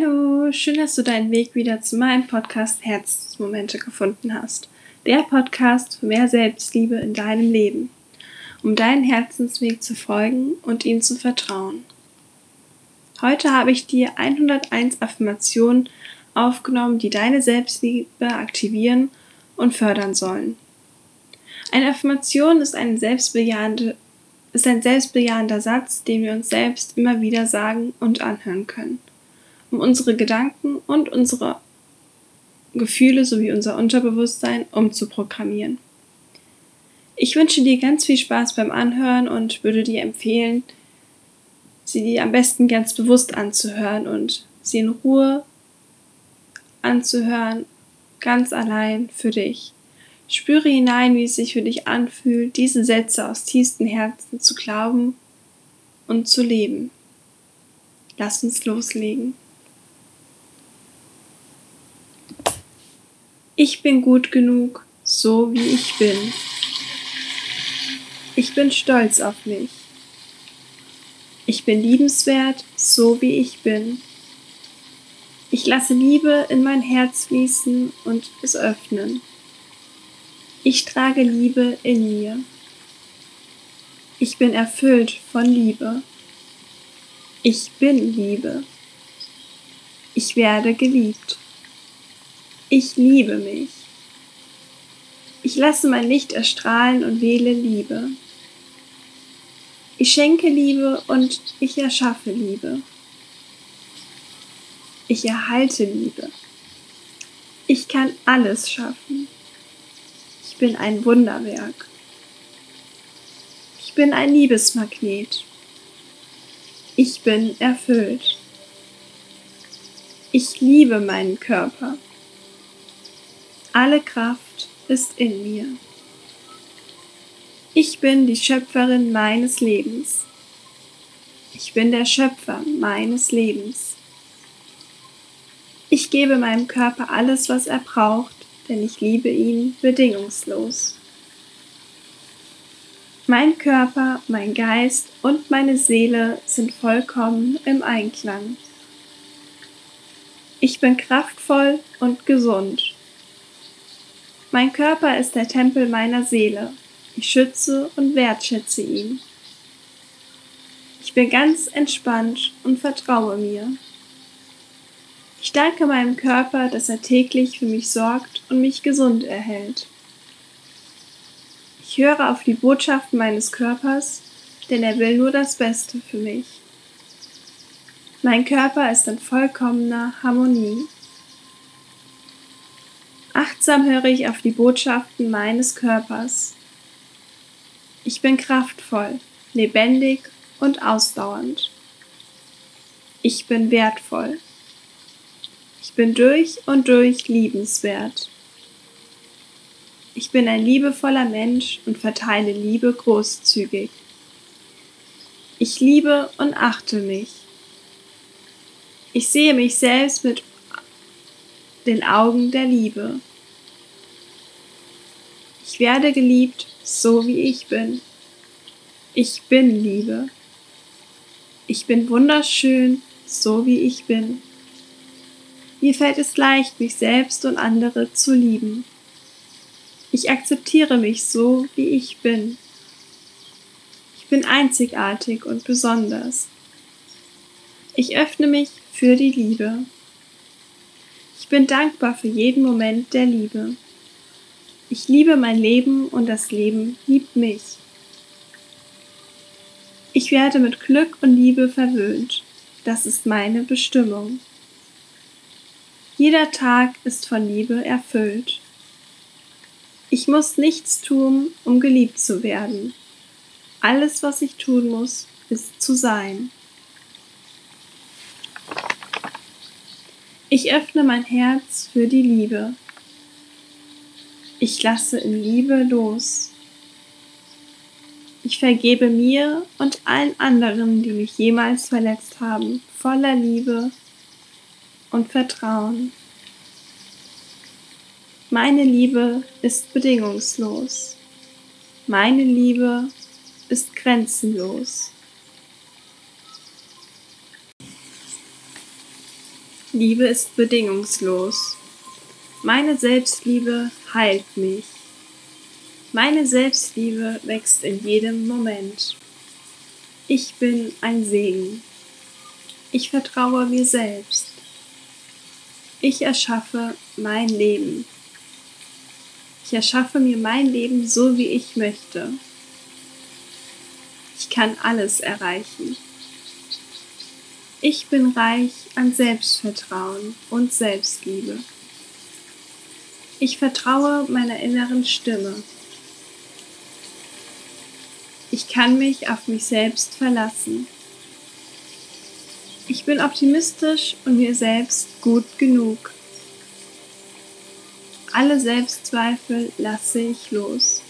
Hallo, schön, dass du deinen Weg wieder zu meinem Podcast Herzensmomente gefunden hast. Der Podcast für mehr Selbstliebe in deinem Leben, um deinen Herzensweg zu folgen und ihm zu vertrauen. Heute habe ich dir 101 Affirmationen aufgenommen, die deine Selbstliebe aktivieren und fördern sollen. Eine Affirmation ist, eine selbstbejahende, ist ein selbstbejahender Satz, den wir uns selbst immer wieder sagen und anhören können, um unsere Gedanken und unsere Gefühle sowie unser Unterbewusstsein umzuprogrammieren. Ich wünsche dir ganz viel Spaß beim Anhören und würde dir empfehlen, sie dir am besten ganz bewusst anzuhören und sie in Ruhe anzuhören, ganz allein für dich. Spüre hinein, wie es sich für dich anfühlt, diese Sätze aus tiefstem Herzen zu glauben und zu leben. Lass uns loslegen. Ich bin gut genug, so wie ich bin. Ich bin stolz auf mich. Ich bin liebenswert, so wie ich bin. Ich lasse Liebe in mein Herz fließen und es öffnen. Ich trage Liebe in mir. Ich bin erfüllt von Liebe. Ich bin Liebe. Ich werde geliebt. Ich liebe mich. Ich lasse mein Licht erstrahlen und wähle Liebe. Ich schenke Liebe und ich erschaffe Liebe. Ich erhalte Liebe. Ich kann alles schaffen. Ich bin ein Wunderwerk. Ich bin ein Liebesmagnet. Ich bin erfüllt. Ich liebe meinen Körper. Alle Kraft ist in mir. Ich bin die Schöpferin meines Lebens. Ich bin der Schöpfer meines Lebens. Ich gebe meinem Körper alles, was er braucht, denn ich liebe ihn bedingungslos. Mein Körper, mein Geist und meine Seele sind vollkommen im Einklang. Ich bin kraftvoll und gesund. Mein Körper ist der Tempel meiner Seele. Ich schütze und wertschätze ihn. Ich bin ganz entspannt und vertraue mir. Ich danke meinem Körper, dass er täglich für mich sorgt und mich gesund erhält. Ich höre auf die Botschaften meines Körpers, denn er will nur das Beste für mich. Mein Körper ist in vollkommener Harmonie. Achtsam höre ich auf die Botschaften meines Körpers. Ich bin kraftvoll, lebendig und ausdauernd. Ich bin wertvoll. Ich bin durch und durch liebenswert. Ich bin ein liebevoller Mensch und verteile Liebe großzügig. Ich liebe und achte mich. Ich sehe mich selbst mit den Augen der Liebe. Ich werde geliebt, so wie ich bin. Ich bin Liebe. Ich bin wunderschön, so wie ich bin. Mir fällt es leicht, mich selbst und andere zu lieben. Ich akzeptiere mich so, wie ich bin. Ich bin einzigartig und besonders. Ich öffne mich für die Liebe. Ich bin dankbar für jeden Moment der Liebe. Ich liebe mein Leben und das Leben liebt mich. Ich werde mit Glück und Liebe verwöhnt. Das ist meine Bestimmung. Jeder Tag ist von Liebe erfüllt. Ich muss nichts tun, um geliebt zu werden. Alles, was ich tun muss, ist zu sein. Ich öffne mein Herz für die Liebe. Ich lasse in Liebe los. Ich vergebe mir und allen anderen, die mich jemals verletzt haben, voller Liebe und Vertrauen. Meine Liebe ist bedingungslos. Meine Liebe ist grenzenlos. Liebe ist bedingungslos. Meine Selbstliebe heilt mich. Meine Selbstliebe wächst in jedem Moment. Ich bin ein Segen. Ich vertraue mir selbst. Ich erschaffe mein Leben. Ich erschaffe mir mein Leben so, wie ich möchte. Ich kann alles erreichen. Ich bin reich an Selbstvertrauen und Selbstliebe. Ich vertraue meiner inneren Stimme. Ich kann mich auf mich selbst verlassen. Ich bin optimistisch und mir selbst gut genug. Alle Selbstzweifel lasse ich los.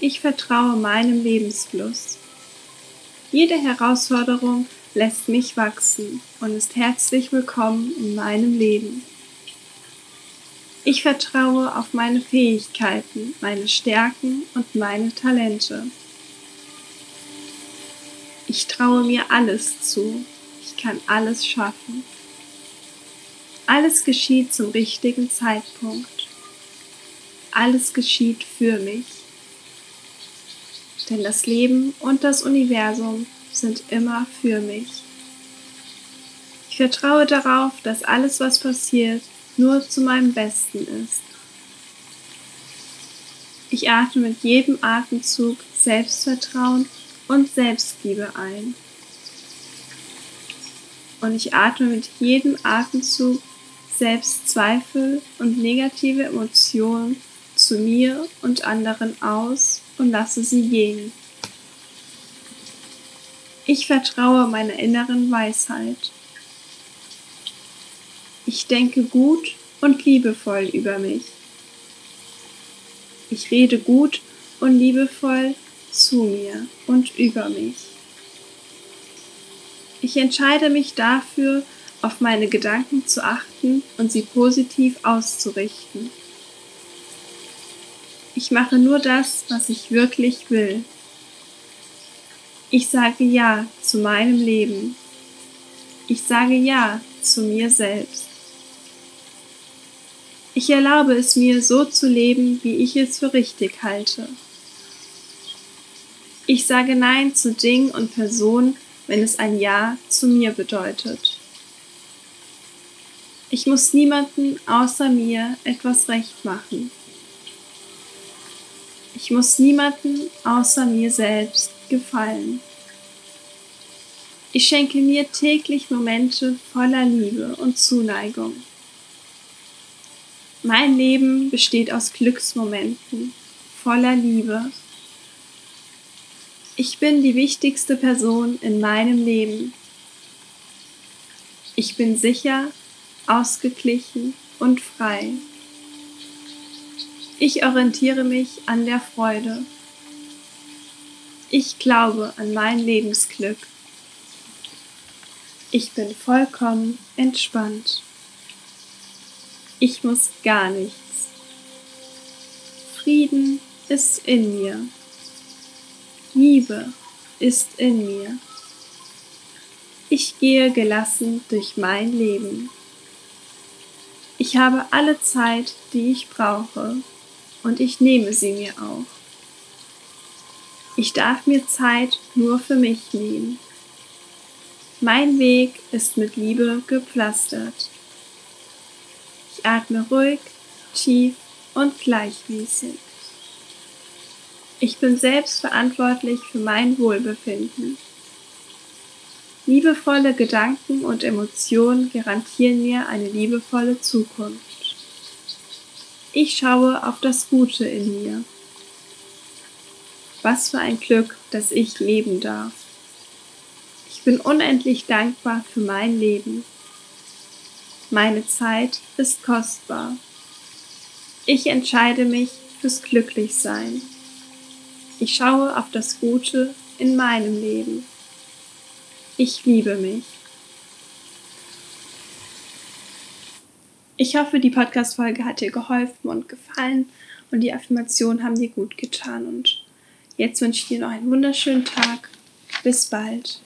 Ich vertraue meinem Lebensfluss. Jede Herausforderung lässt mich wachsen und ist herzlich willkommen in meinem Leben. Ich vertraue auf meine Fähigkeiten, meine Stärken und meine Talente. Ich traue mir alles zu. Ich kann alles schaffen. Alles geschieht zum richtigen Zeitpunkt. Alles geschieht für mich. Denn das Leben und das Universum sind immer für mich. Ich vertraue darauf, dass alles, was passiert, nur zu meinem Besten ist. Ich atme mit jedem Atemzug Selbstvertrauen und Selbstliebe ein. Und ich atme mit jedem Atemzug Selbstzweifel und negative Emotionen zu mir und anderen aus und lasse sie gehen. Ich vertraue meiner inneren Weisheit. Ich denke gut und liebevoll über mich. Ich rede gut und liebevoll zu mir und über mich. Ich entscheide mich dafür, auf meine Gedanken zu achten und sie positiv auszurichten. Ich mache nur das, was ich wirklich will. Ich sage Ja zu meinem Leben. Ich sage Ja zu mir selbst. Ich erlaube es mir, so zu leben, wie ich es für richtig halte. Ich sage Nein zu Dingen und Personen, wenn es ein Ja zu mir bedeutet. Ich muss niemanden außer mir etwas recht machen. Ich muss niemanden außer mir selbst gefallen. Ich schenke mir täglich Momente voller Liebe und Zuneigung. Mein Leben besteht aus Glücksmomenten voller Liebe ich bin die wichtigste Person in meinem Leben. Ich bin sicher, ausgeglichen und frei. Ich orientiere mich an der Freude. Ich glaube an mein Lebensglück. Ich bin vollkommen entspannt. Ich muss gar nichts. Frieden ist in mir. Liebe ist in mir. Ich gehe gelassen durch mein Leben. Ich habe alle Zeit, die ich brauche, und ich nehme sie mir auch. Ich darf mir Zeit nur für mich nehmen. Mein Weg ist mit Liebe gepflastert. Ich atme ruhig, tief und gleichmäßig. Ich bin selbst verantwortlich für mein Wohlbefinden. Liebevolle Gedanken und Emotionen garantieren mir eine liebevolle Zukunft. Ich schaue auf das Gute in mir. Was für ein Glück, dass ich leben darf. Ich bin unendlich dankbar für mein Leben. Meine Zeit ist kostbar. Ich entscheide mich fürs Glücklichsein. Ich schaue auf das Gute in meinem Leben. Ich liebe mich. Ich hoffe, die Podcast-Folge hat dir geholfen und gefallen und die Affirmationen haben dir gut getan. Und jetzt wünsche ich dir noch einen wunderschönen Tag. Bis bald.